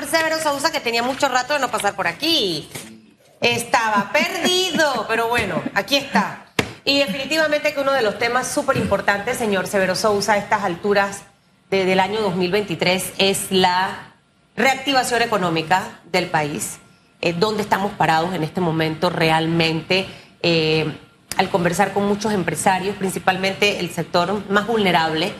señor Severo Sousa, que tenía mucho rato de no pasar por aquí. Estaba perdido, pero bueno, aquí está. Y definitivamente que uno de los temas súper importantes, señor Severo Sousa, a estas alturas del año 2023 es la reactivación económica del país. Eh, ¿Dónde estamos parados en este momento realmente? Eh, al conversar con muchos empresarios, principalmente el sector más vulnerable,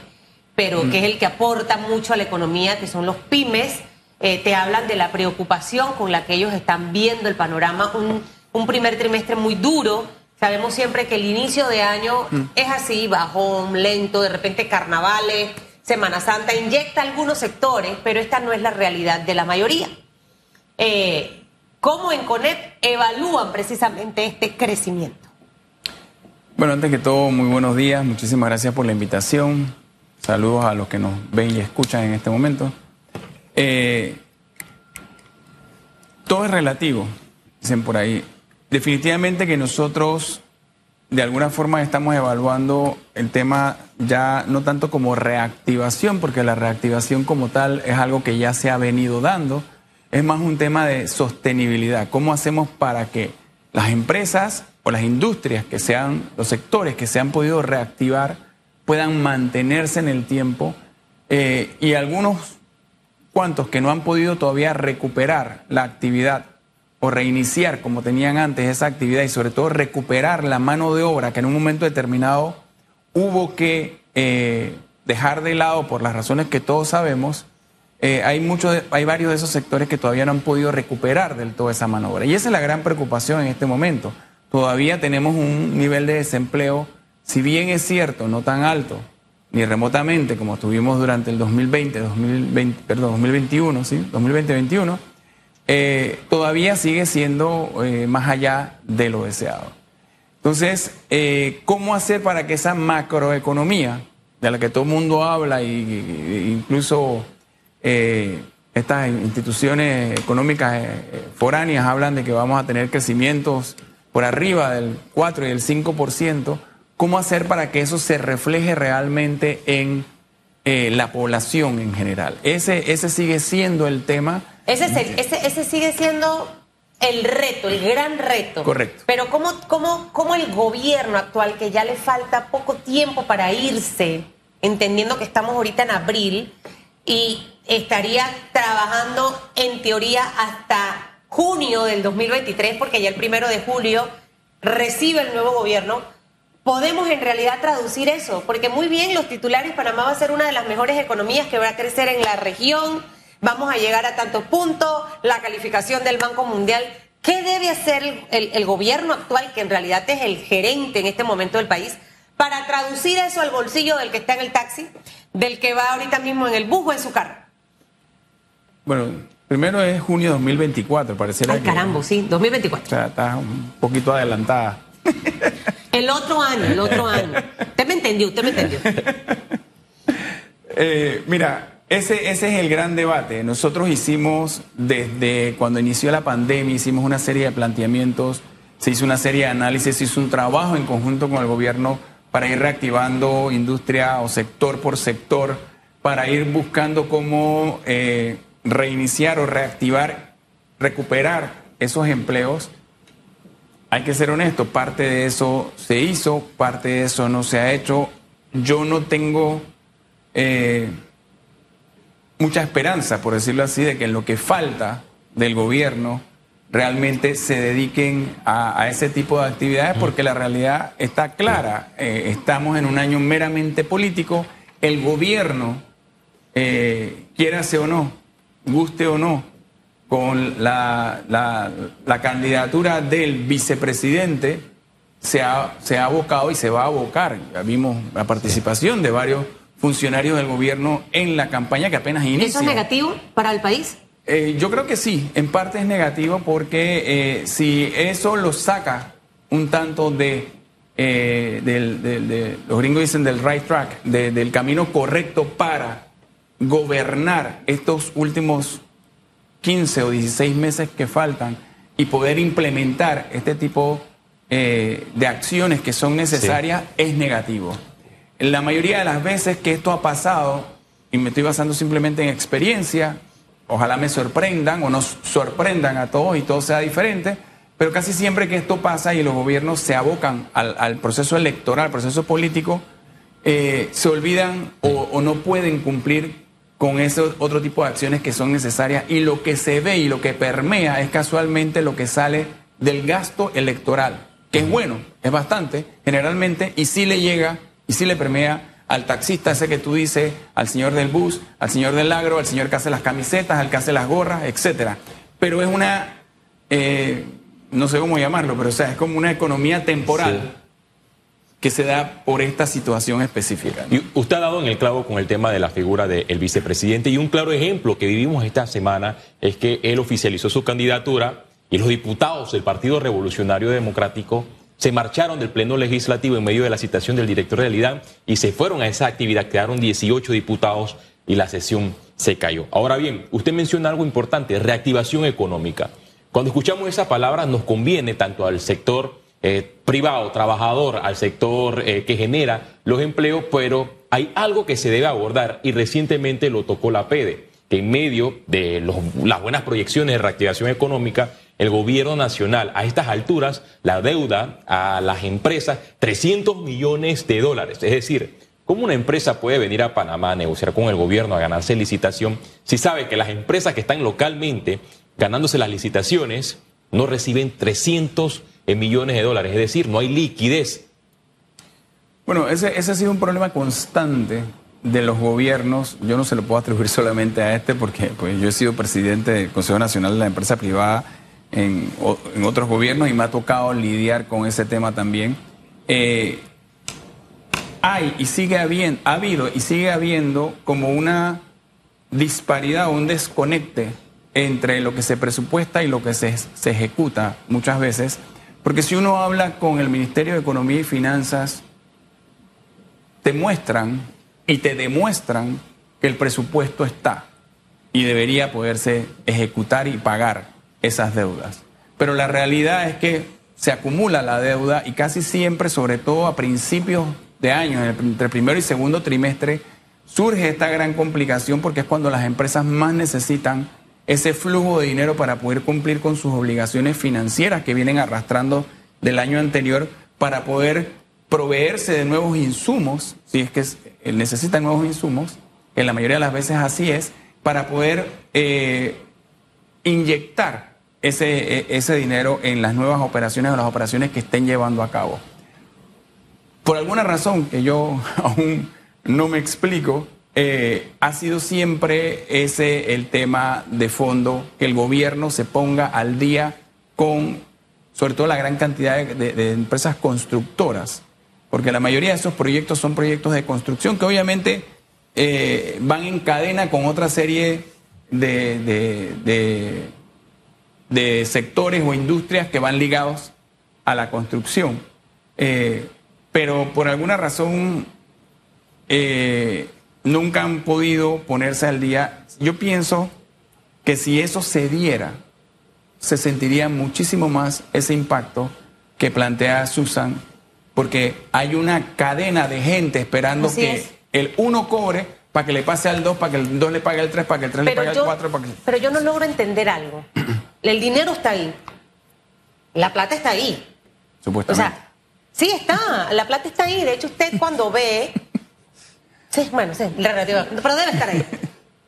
pero que es el que aporta mucho a la economía, que son los pymes, eh, te hablan de la preocupación con la que ellos están viendo el panorama, un, un primer trimestre muy duro. Sabemos siempre que el inicio de año mm. es así, bajón, lento, de repente carnavales, Semana Santa, inyecta algunos sectores, pero esta no es la realidad de la mayoría. Eh, ¿Cómo en CONEP evalúan precisamente este crecimiento? Bueno, antes que todo, muy buenos días, muchísimas gracias por la invitación. Saludos a los que nos ven y escuchan en este momento. Eh, todo es relativo, dicen por ahí. Definitivamente que nosotros de alguna forma estamos evaluando el tema ya no tanto como reactivación, porque la reactivación como tal es algo que ya se ha venido dando, es más un tema de sostenibilidad. ¿Cómo hacemos para que las empresas o las industrias que sean, los sectores que se han podido reactivar, puedan mantenerse en el tiempo eh, y algunos cuantos que no han podido todavía recuperar la actividad o reiniciar como tenían antes esa actividad y sobre todo recuperar la mano de obra que en un momento determinado hubo que eh, dejar de lado por las razones que todos sabemos, eh, hay, hay varios de esos sectores que todavía no han podido recuperar del todo esa mano de obra. Y esa es la gran preocupación en este momento. Todavía tenemos un nivel de desempleo, si bien es cierto, no tan alto, ni remotamente como tuvimos durante el 2020, 2020 perdón, 2021, ¿sí? 2020-2021 eh, todavía sigue siendo eh, más allá de lo deseado. Entonces, eh, ¿cómo hacer para que esa macroeconomía, de la que todo el mundo habla, y, incluso estas instituciones económicas foráneas hablan de que vamos a tener crecimientos por arriba del 4 y del 5%, ¿cómo hacer para que eso se refleje realmente en la población en general? Ese, ese sigue siendo el tema ese, ese, ese sigue siendo el reto, el gran reto. Correcto. Pero ¿cómo, cómo, cómo el gobierno actual, que ya le falta poco tiempo para irse, entendiendo que estamos ahorita en abril, y estaría trabajando en teoría hasta junio del 2023, porque ya el primero de julio recibe el nuevo gobierno, podemos en realidad traducir eso, porque muy bien los titulares, Panamá va a ser una de las mejores economías que va a crecer en la región, vamos a llegar a tanto punto, la calificación del Banco Mundial. ¿Qué debe hacer el, gobierno actual, que en realidad es el gerente en este momento del país, para traducir eso al bolsillo del que está en el taxi, del que va ahorita mismo en el bus o en su carro? Bueno, primero es junio 2024, pareciera Ay, caramba, sí, 2024. O sea, está un poquito adelantada. El otro año, el otro año. Usted me entendió, usted me entendió. Eh, mira, ese, ese, es el gran debate. Nosotros hicimos, desde cuando inició la pandemia, hicimos una serie de planteamientos, se hizo una serie de análisis, se hizo un trabajo en conjunto con el gobierno para ir reactivando industria o sector por sector, para ir buscando cómo eh, reiniciar o reactivar, recuperar esos empleos. Hay que ser honesto, parte de eso se hizo, parte de eso no se ha hecho. Yo no tengo... Eh, mucha esperanza, por decirlo así, de que en lo que falta del gobierno realmente se dediquen a, ese tipo de actividades porque la realidad está clara. Eh, estamos en un año meramente político. El gobierno, eh, o no, guste o no, con la, la, candidatura del vicepresidente, se ha, se ha abocado y se va a abocar. Ya vimos la participación de varios funcionarios del gobierno en la campaña que apenas inicia. ¿Eso es negativo para el país? Eh, yo creo que sí, en parte es negativo porque eh, si eso lo saca un tanto de, eh, del, los gringos dicen del right track, del camino correcto para gobernar estos últimos 15 o 16 meses que faltan y poder implementar este tipo de acciones que son necesarias, es negativo. La mayoría de las veces que esto ha pasado, y me estoy basando simplemente en experiencia, ojalá me sorprendan o nos sorprendan a todos y todo sea diferente, pero casi siempre que esto pasa y los gobiernos se abocan al, proceso electoral, al proceso político, eh, se olvidan o, no pueden cumplir con ese otro tipo de acciones que son necesarias y lo que se ve y lo que permea es casualmente lo que sale del gasto electoral, que es bueno, es bastante generalmente y sí le llega y sí le permea al taxista ese que tú dices, al señor del bus, al señor del agro, al señor que hace las camisetas, al que hace las gorras, etcétera. Pero es una, eh, no sé cómo llamarlo, pero o sea, es como una economía temporal. Que se da por esta situación específica. Y usted ha dado en el clavo con el tema de la figura del vicepresidente y un claro ejemplo que vivimos esta semana es que él oficializó su candidatura y los diputados del Partido Revolucionario Democrático se marcharon del Pleno Legislativo en medio de la citación del director del IDAN y se fueron a esa actividad. Quedaron 18 diputados y la sesión se cayó. Ahora bien, usted menciona algo importante, reactivación económica. Cuando escuchamos esa palabra nos conviene tanto al sector eh, privado, trabajador, al sector eh, que genera los empleos, pero hay algo que se debe abordar y recientemente lo tocó la PEDE, que en medio de las buenas proyecciones de reactivación económica, el gobierno nacional a estas alturas la deuda a las empresas 300 millones de dólares. Es decir, ¿cómo una empresa puede venir a Panamá a negociar con el gobierno, a ganarse licitación, si sabe que las empresas que están localmente ganándose las licitaciones no reciben 300 millones de dólares? Es decir, no hay liquidez. Bueno, ese, ese ha sido un problema constante de los gobiernos, yo no se lo puedo atribuir solamente a este porque pues, yo he sido presidente del Consejo Nacional de la Empresa Privada en, otros gobiernos y me ha tocado lidiar con ese tema también. Eh, hay y sigue habiendo, ha habido y sigue habiendo como una disparidad o un desconecte entre lo que se presupuesta y lo que se, se ejecuta muchas veces. Porque si uno habla con el Ministerio de Economía y Finanzas, te muestran y te demuestran que el presupuesto está y debería poderse ejecutar y pagar esas deudas. Pero la realidad es que se acumula la deuda y casi siempre, sobre todo a principios de año, entre el primero y segundo trimestre, surge esta gran complicación porque es cuando las empresas más necesitan ese flujo de dinero para poder cumplir con sus obligaciones financieras que vienen arrastrando del año anterior para poder proveerse de nuevos insumos, si es que necesitan nuevos insumos, en la mayoría de las veces así es, para poder eh, inyectar ese, e, ese dinero en las nuevas operaciones o las operaciones que estén llevando a cabo. Por alguna razón que yo aún no me explico, eh, ha sido siempre ese el tema de fondo, que el gobierno se ponga al día con, sobre todo, la gran cantidad de, empresas constructoras, porque la mayoría de esos proyectos son proyectos de construcción que obviamente eh, van en cadena con otra serie de sectores o industrias que van ligados a la construcción. Eh, pero por alguna razón nunca han podido ponerse al día. Yo pienso que si eso se diera, se sentiría muchísimo más ese impacto que plantea Susan, porque hay una cadena de gente esperando que el uno cobre para que le pase al dos, para que el dos le pague al tres, para que el tres le pague al cuatro. Para que... Pero yo no logro entender algo. El dinero está ahí. La plata está ahí. Supuestamente. O sea, sí está. La plata está ahí. De hecho, usted cuando ve. Bueno, sí, relativo. Pero debe estar ahí.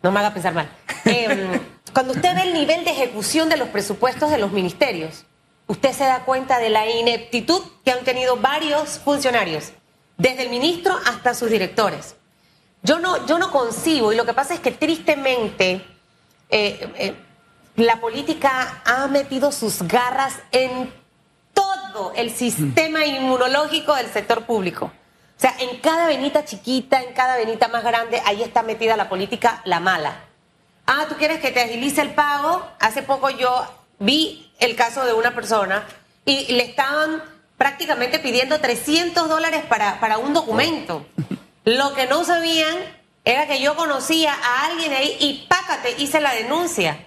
No me haga pensar mal. Em, cuando usted ve el nivel de ejecución de los presupuestos de los ministerios, usted se da cuenta de la ineptitud que han tenido varios funcionarios, desde el ministro hasta sus directores. Yo no, yo no concibo, y lo que pasa es que tristemente. Eh, eh, la política ha metido sus garras en todo el sistema inmunológico del sector público. O sea, en cada venita chiquita, en cada venita más grande, ahí está metida la política, la mala. Ah, tú quieres que te agilice el pago. Hace poco yo vi el caso de una persona y le estaban prácticamente pidiendo 300 dólares para, para un documento. Lo que no sabían era que yo conocía a alguien ahí y pácate, hice la denuncia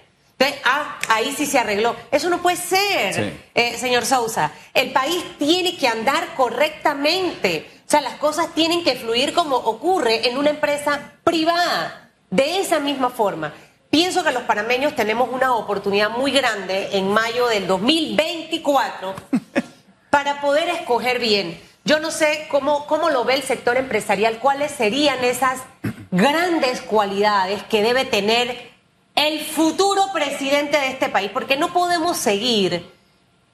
ah, ahí sí se arregló. Eso no puede ser, eh, señor Sousa. El país tiene que andar correctamente. O sea, las cosas tienen que fluir como ocurre en una empresa privada. De esa misma forma. pienso que los panameños tenemos una oportunidad muy grande en mayo del 2024 para poder escoger bien. Yo no sé cómo, cómo lo ve el sector empresarial, cuáles serían esas grandes cualidades que debe tener el futuro presidente de este país, porque no podemos seguir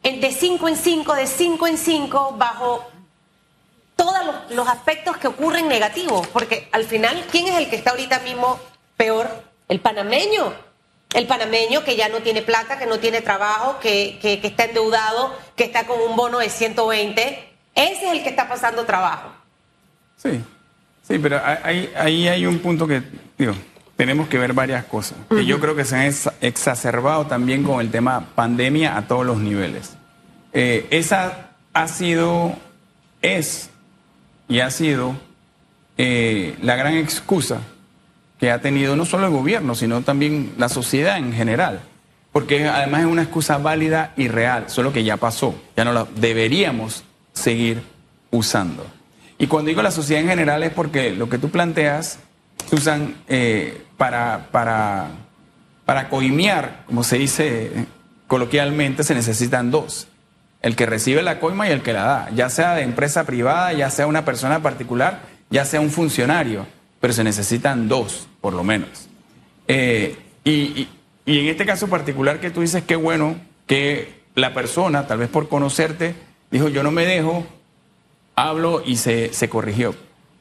de cinco en cinco, de cinco en cinco, bajo todos los, aspectos que ocurren negativos, porque al final, ¿quién es el que está ahorita mismo peor? El panameño. El panameño que ya no tiene plata, que no tiene trabajo, que, que, está endeudado, que está con un bono de 120. Ese es el que está pasando trabajo. Sí, sí, pero ahí, ahí hay un punto que, digo, tenemos que ver varias cosas. Que yo creo que se han exacerbado también con el tema pandemia a todos los niveles. Eh, esa ha sido, es y ha sido eh, la gran excusa que ha tenido no solo el gobierno, sino también la sociedad en general. Porque además es una excusa válida y real, solo que ya pasó, ya no la deberíamos seguir usando. Y cuando digo la sociedad en general es porque lo que tú planteas se usan eh, para, para, para como se dice coloquialmente, se necesitan dos. El que recibe la coima y el que la da, ya sea de empresa privada, ya sea una persona particular, ya sea un funcionario, pero se necesitan dos, por lo menos. Eh, y, en este caso particular que tú dices, qué bueno que la persona, tal vez por conocerte, dijo, yo no me dejo, hablo y se, se corrigió.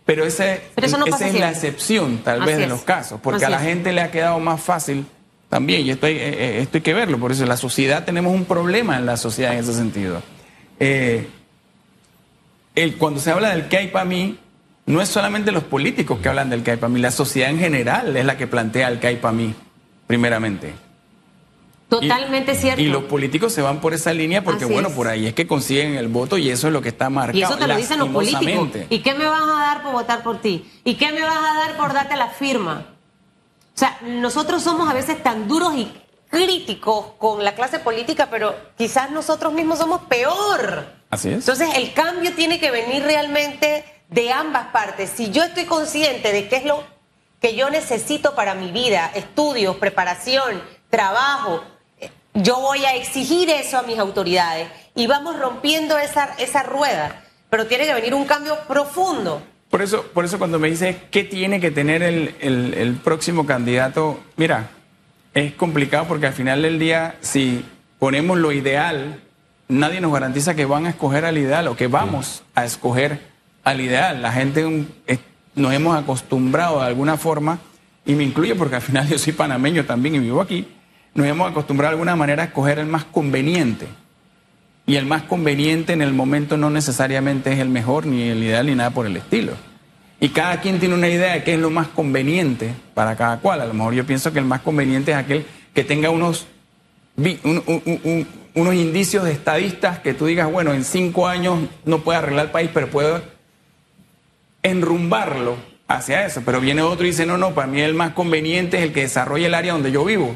Pero, ese, esa es la excepción, tal vez, de los casos, porque a la gente le ha quedado más fácil también, y esto hay, eh, eh, esto hay que verlo, por eso la sociedad, tenemos un problema en la sociedad en ese sentido. Eh, el, cuando se habla del que hay para mí, no es solamente los políticos que hablan del que hay para mí, la sociedad en general es la que plantea el que hay para mí, primeramente. Totalmente cierto. Y los políticos se van por esa línea porque, bueno, por ahí es que consiguen el voto y eso es lo que está marcado. Y eso te lo dicen los políticos. ¿Y qué me vas a dar por votar por ti? ¿Y qué me vas a dar por darte la firma? O sea, nosotros somos a veces tan duros y críticos con la clase política, pero quizás nosotros mismos somos peor. Así es. Entonces, el cambio tiene que venir realmente de ambas partes. Si yo estoy consciente de qué es lo que yo necesito para mi vida, estudios, preparación, trabajo, yo voy a exigir eso a mis autoridades y vamos rompiendo esa, esa rueda, pero tiene que venir un cambio profundo. Por eso, por eso cuando me dice qué tiene que tener el, el, próximo candidato, mira, es complicado porque al final del día, si ponemos lo ideal, nadie nos garantiza que van a escoger al ideal o que vamos a escoger al ideal. La gente nos hemos acostumbrado de alguna forma, y me incluye porque al final yo soy panameño también y vivo aquí, nos hemos acostumbrado de alguna manera a escoger el más conveniente. Y el más conveniente en el momento no necesariamente es el mejor, ni el ideal, ni nada por el estilo. Y cada quien tiene una idea de qué es lo más conveniente para cada cual. A lo mejor yo pienso que el más conveniente es aquel que tenga unos, unos indicios de estadistas que tú digas, bueno, en cinco años no puede arreglar el país, pero puede enrumbarlo hacia eso. Pero viene otro y dice, no, no, para mí el más conveniente es el que desarrolle el área donde yo vivo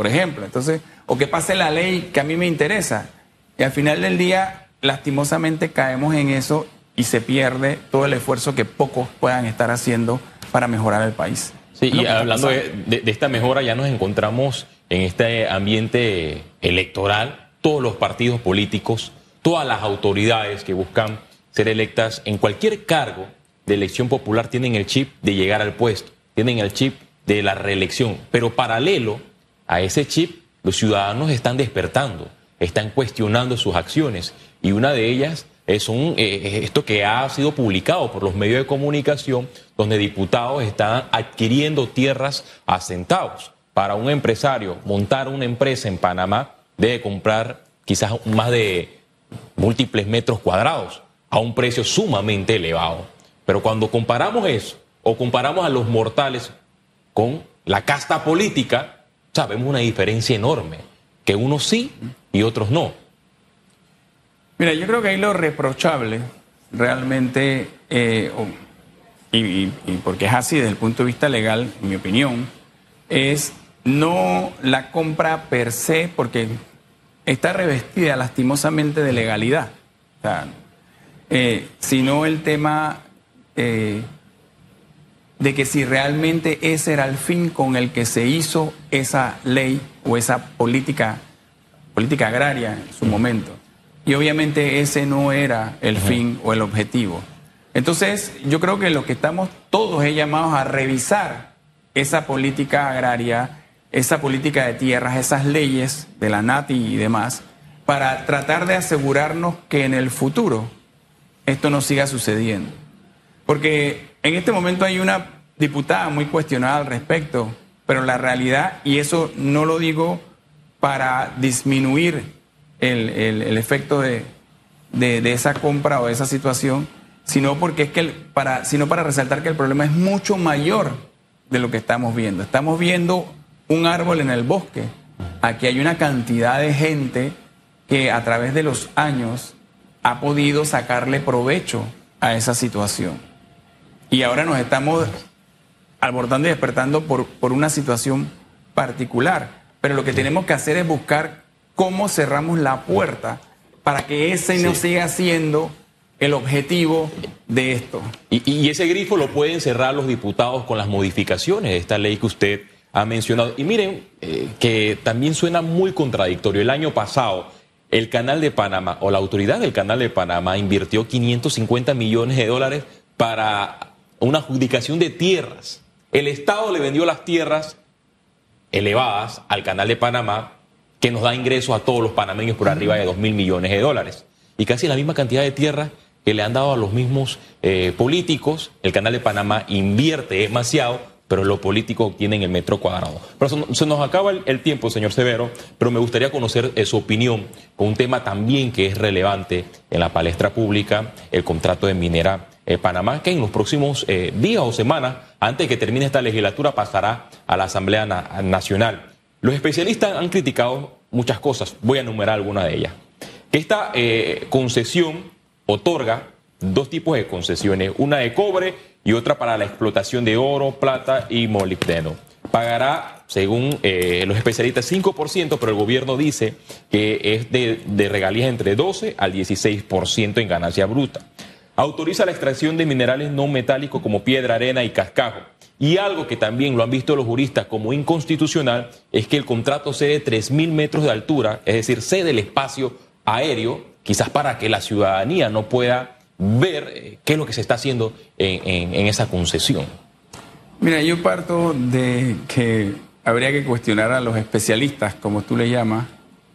por ejemplo. Entonces, o que pase la ley que a mí me interesa. Y al final del día, lastimosamente caemos en eso y se pierde todo el esfuerzo que pocos puedan estar haciendo para mejorar el país. Sí, y hablando de, esta mejora, ya nos encontramos en este ambiente electoral, todos los partidos políticos, todas las autoridades que buscan ser electas en cualquier cargo de elección popular tienen el chip de llegar al puesto, tienen el chip de la reelección, pero paralelo a ese chip, los ciudadanos están despertando, están cuestionando sus acciones y una de ellas es un, eh, esto que ha sido publicado por los medios de comunicación, donde diputados están adquiriendo tierras a. Para un empresario montar una empresa en Panamá debe comprar quizás más de múltiples metros cuadrados a un precio sumamente elevado. Pero cuando comparamos eso o comparamos a los mortales con la casta política, sabemos una diferencia enorme, que unos sí y otros no. Mira, yo creo que ahí lo reprochable realmente, eh, y, porque es así desde el punto de vista legal, en mi opinión, es no la compra per se, porque está revestida lastimosamente de legalidad, eh, sino el tema eh, de que si realmente ese era el fin con el que se hizo esa ley o esa política, política agraria en su momento. Y obviamente ese no era el fin o el objetivo. Entonces, yo creo que lo que estamos todos llamados a revisar esa política agraria, esa política de tierras, esas leyes de la NATI y demás, para tratar de asegurarnos que en el futuro esto no siga sucediendo. Porque en este momento hay una diputada muy cuestionada al respecto, pero la realidad, y eso no lo digo para disminuir el, efecto de, esa compra o de esa situación, sino porque es que para, sino para resaltar que el problema es mucho mayor de lo que estamos viendo. Estamos viendo un árbol en el bosque. Aquí hay una cantidad de gente que a través de los años ha podido sacarle provecho a esa situación. Y ahora nos estamos abordando y despertando por, por una situación particular. Pero lo que tenemos que hacer es buscar cómo cerramos la puerta para que ese no siga siendo el objetivo de esto. Y, ese grifo lo pueden cerrar los diputados con las modificaciones de esta ley que usted ha mencionado. Y miren, eh, que también suena muy contradictorio. El año pasado, el Canal de Panamá o la autoridad del Canal de Panamá invirtió 550 millones de dólares para una adjudicación de tierras. El Estado le vendió las tierras elevadas al Canal de Panamá, que nos da ingresos a todos los panameños por arriba de 2 mil millones de dólares. Y casi la misma cantidad de tierras que le han dado a los mismos eh, políticos. El Canal de Panamá invierte demasiado, pero los políticos obtienen el metro cuadrado. Pero se nos acaba el, tiempo, señor Severo, pero me gustaría conocer eh, su opinión con un tema también que es relevante en la palestra pública, el contrato de minera eh, Panamá, que en los próximos eh, días o semanas, antes de que termine esta legislatura, pasará a la Asamblea Nacional. Los especialistas han criticado muchas cosas, voy a enumerar algunas de ellas. Que esta eh, concesión otorga dos tipos de concesiones, una de cobre y otra para la explotación de oro, plata y molibdeno. Pagará, según los especialistas, 5%, pero el gobierno dice que es de regalías entre 12 al 16% en ganancia bruta autoriza la extracción de minerales no metálicos como piedra, arena y cascajo. Y algo que también lo han visto los juristas como inconstitucional es que el contrato cede 3.000 metros de altura, es decir, cede el espacio aéreo, quizás para que la ciudadanía no pueda ver eh, qué es lo que se está haciendo en, esa concesión. Mira, yo parto de que habría que cuestionar a los especialistas, como tú le llamas,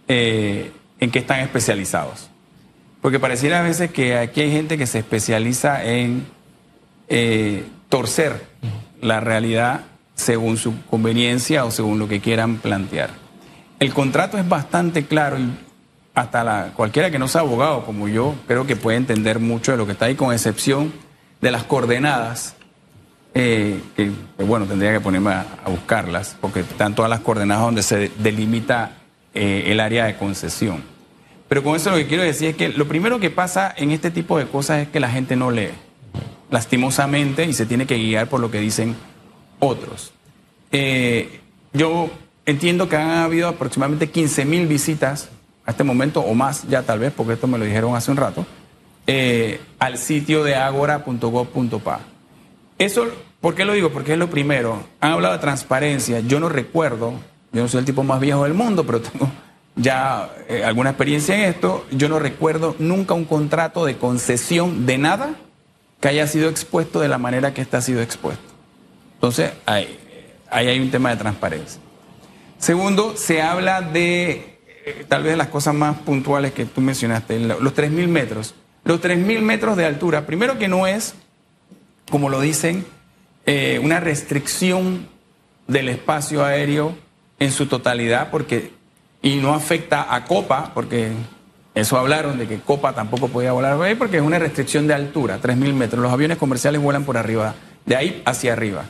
eh, en qué están especializados. Porque pareciera a veces que aquí hay gente que se especializa en eh, torcer la realidad según su conveniencia o según lo que quieran plantear. El contrato es bastante claro y hasta la, cualquiera que no sea abogado como yo creo que puede entender mucho de lo que está ahí, con excepción de las coordenadas, eh, que, bueno, tendría que ponerme a, buscarlas, porque están todas las coordenadas donde se delimita eh, el área de concesión. Pero con eso lo que quiero decir es que lo primero que pasa en este tipo de cosas es que la gente no lee, lastimosamente, y se tiene que guiar por lo que dicen otros. Eh, yo entiendo que han habido aproximadamente 15 mil visitas a este momento, o más ya tal vez, porque esto me lo dijeron hace un rato, eh, al sitio de agora.gov.pa. Eso, ¿por qué lo digo? Porque es lo primero. Han hablado de transparencia. Yo no recuerdo, yo no soy el tipo más viejo del mundo, pero tengo ya eh, alguna experiencia en esto, yo no recuerdo nunca un contrato de concesión de nada que haya sido expuesto de la manera que está sido expuesto. Entonces, ahí, hay un tema de transparencia. Segundo, se habla de eh, tal vez las cosas más puntuales que tú mencionaste, los 3.000 metros. Los 3.000 metros de altura, primero que no es, como lo dicen, eh, una restricción del espacio aéreo en su totalidad, porque y no afecta a Copa, porque eso hablaron de que Copa tampoco podía volar ahí, porque es una restricción de altura, 3.000 metros. Los aviones comerciales vuelan por arriba, de ahí hacia arriba.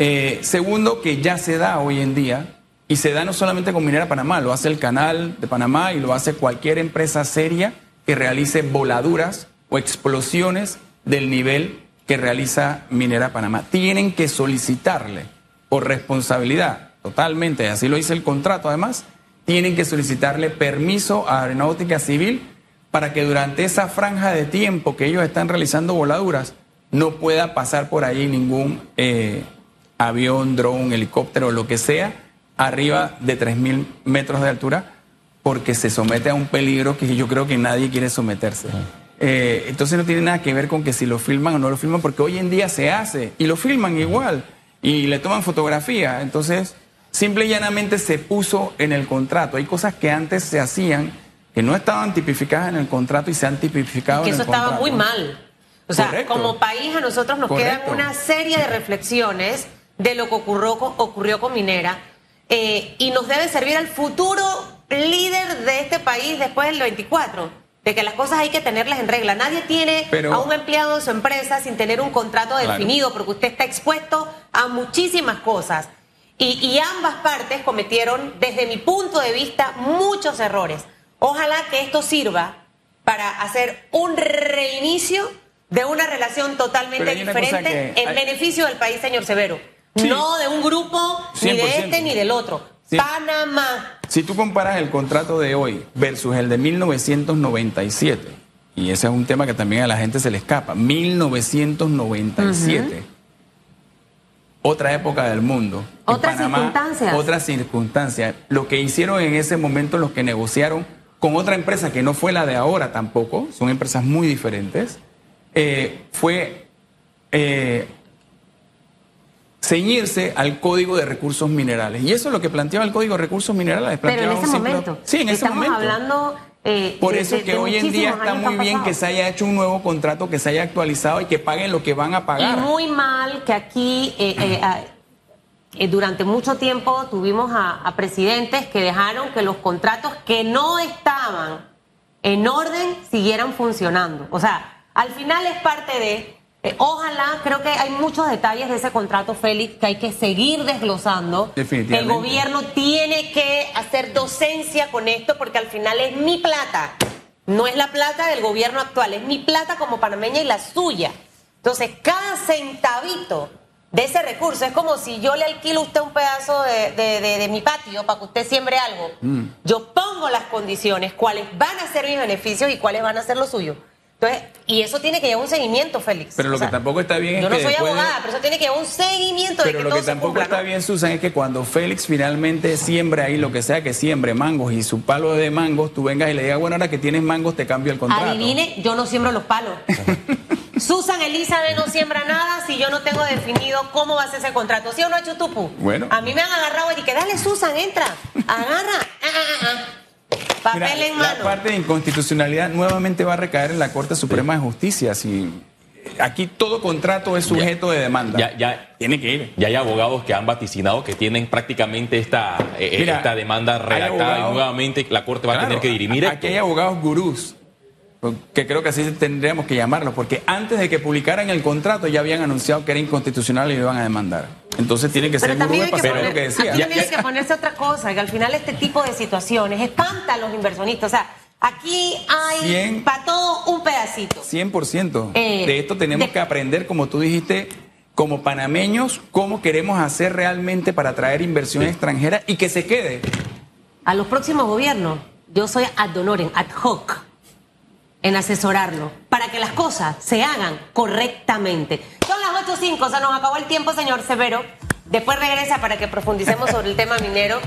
Eh, segundo, que ya se da hoy en día, y se da no solamente con Minera Panamá, lo hace el canal de Panamá y lo hace cualquier empresa seria que realice voladuras o explosiones del nivel que realiza Minera Panamá. Tienen que solicitarle por responsabilidad, totalmente, así lo dice el contrato además, tienen que solicitarle permiso a Aeronáutica Civil para que durante esa franja de tiempo que ellos están realizando voladuras no pueda pasar por ahí ningún eh, avión, dron, helicóptero, lo que sea, arriba de 3.000 metros de altura, porque se somete a un peligro que yo creo que nadie quiere someterse. Eh, entonces no tiene nada que ver con que si lo filman o no lo filman, porque hoy en día se hace y lo filman igual y le toman fotografía. Entonces, simple y llanamente se puso en el contrato. Hay cosas que antes se hacían que no estaban tipificadas en el contrato y se han tipificado que en eso el estaba contrato. muy mal. O sea, Correcto. como país a nosotros nos Correcto. quedan una serie de reflexiones de lo que ocurrió con, ocurrió con Minera eh, y nos debe servir al futuro líder de este país después del 24. De que las cosas hay que tenerlas en regla. Nadie tiene Pero- a un empleado de su empresa sin tener un contrato Claro. definido, porque usted está expuesto a muchísimas cosas. Y, y ambas partes cometieron, desde mi punto de vista, muchos errores. Ojalá que esto sirva para hacer un reinicio de una relación totalmente diferente en hay- beneficio del país, señor Severo. Sí. No de un grupo, ni de 100%. este ni del otro. Sí. Panamá. Si tú comparas el contrato de hoy versus el de 1997, y ese es un tema que también a la gente se le escapa, 1997, otra época del mundo. En Otras circunstancias. Otras circunstancias. Lo que hicieron en ese momento los que negociaron con otra empresa que no fue la de ahora tampoco, son empresas muy diferentes, eh, fue eh, ceñirse al Código de Recursos Minerales. Y eso es lo que planteaba el Código de Recursos Minerales. Pero en ese momento. Sí, en ese Estamos momento. hablando. Eh, Por eso de- que de hoy en día está muy bien que se haya hecho un nuevo contrato, que se haya actualizado y que paguen lo que van a Y pagar. muy mal que aquí eh, eh, ah, eh, durante mucho tiempo tuvimos a, a presidentes que dejaron que los contratos que no estaban en orden siguieran funcionando. O sea, al final es parte de... eh, ojalá, creo que hay muchos detalles de ese contrato, Félix, que hay que seguir desglosando. Definitivamente. El gobierno tiene que hacer docencia con esto porque al final es mi plata. No es la plata del gobierno actual, es mi plata como panameña y la suya. Entonces, cada centavito de ese recurso es como si yo le alquilo a usted un pedazo de, de- de- de mi patio para que usted siembre algo. Mm. Yo pongo las condiciones, cuáles van a ser mis beneficios y cuáles van a ser los suyos. Entonces, y eso tiene que llevar un seguimiento, Félix. Pero lo O sea, que tampoco está bien es Yo no que soy después de- abogada, pero eso tiene que llevar un seguimiento de Pero que lo todo que tampoco cumpla, está ¿no? bien, Susan, es que cuando Félix finalmente siembre ahí lo que sea que siembre, mangos y su palo de mangos, tú vengas y le digas, bueno, ahora que tienes mangos te cambio el contrato. Adivine, yo no siembro los palos. Susan Elizabeth no siembra nada si yo no tengo definido cómo va a ser ese contrato. ¿Sí o no, Chutupu? Bueno. A mí me han agarrado y que dale, Susan, entra. Agarra. Ah, ah, ah. Papel Mira, en la parte de inconstitucionalidad nuevamente va a recaer en la Corte Suprema de Justicia. Si aquí todo contrato es sujeto de demanda. Ya, ya, Tiene que ir. ya hay abogados que han vaticinado que tienen prácticamente esta, eh, Mira, esta demanda redactada abogados- y nuevamente la Corte va a tener que dirimir Aquí esto. hay abogados gurús, que creo que así tendríamos que llamarlos, porque antes de que publicaran el contrato ya habían anunciado que era inconstitucional y lo iban a demandar. Entonces tienen que ser Pero también hay que, poner, lo que decía. aquí Ya- también ya- hay que ponerse otra cosa, que al final este tipo de situaciones espanta a los inversionistas. O sea, aquí hay para todo un pedacito. 100%. Eh, de esto tenemos de- que aprender, como tú dijiste, como panameños, cómo queremos hacer realmente para atraer inversión extranjera y que se quede. A los próximos gobiernos, yo soy ad honorem, ad hoc, en asesorarlo, para que las cosas se hagan correctamente. Son las 8.05, se nos acabó el tiempo, señor Severo. Después regresa para que profundicemos sobre el tema minero.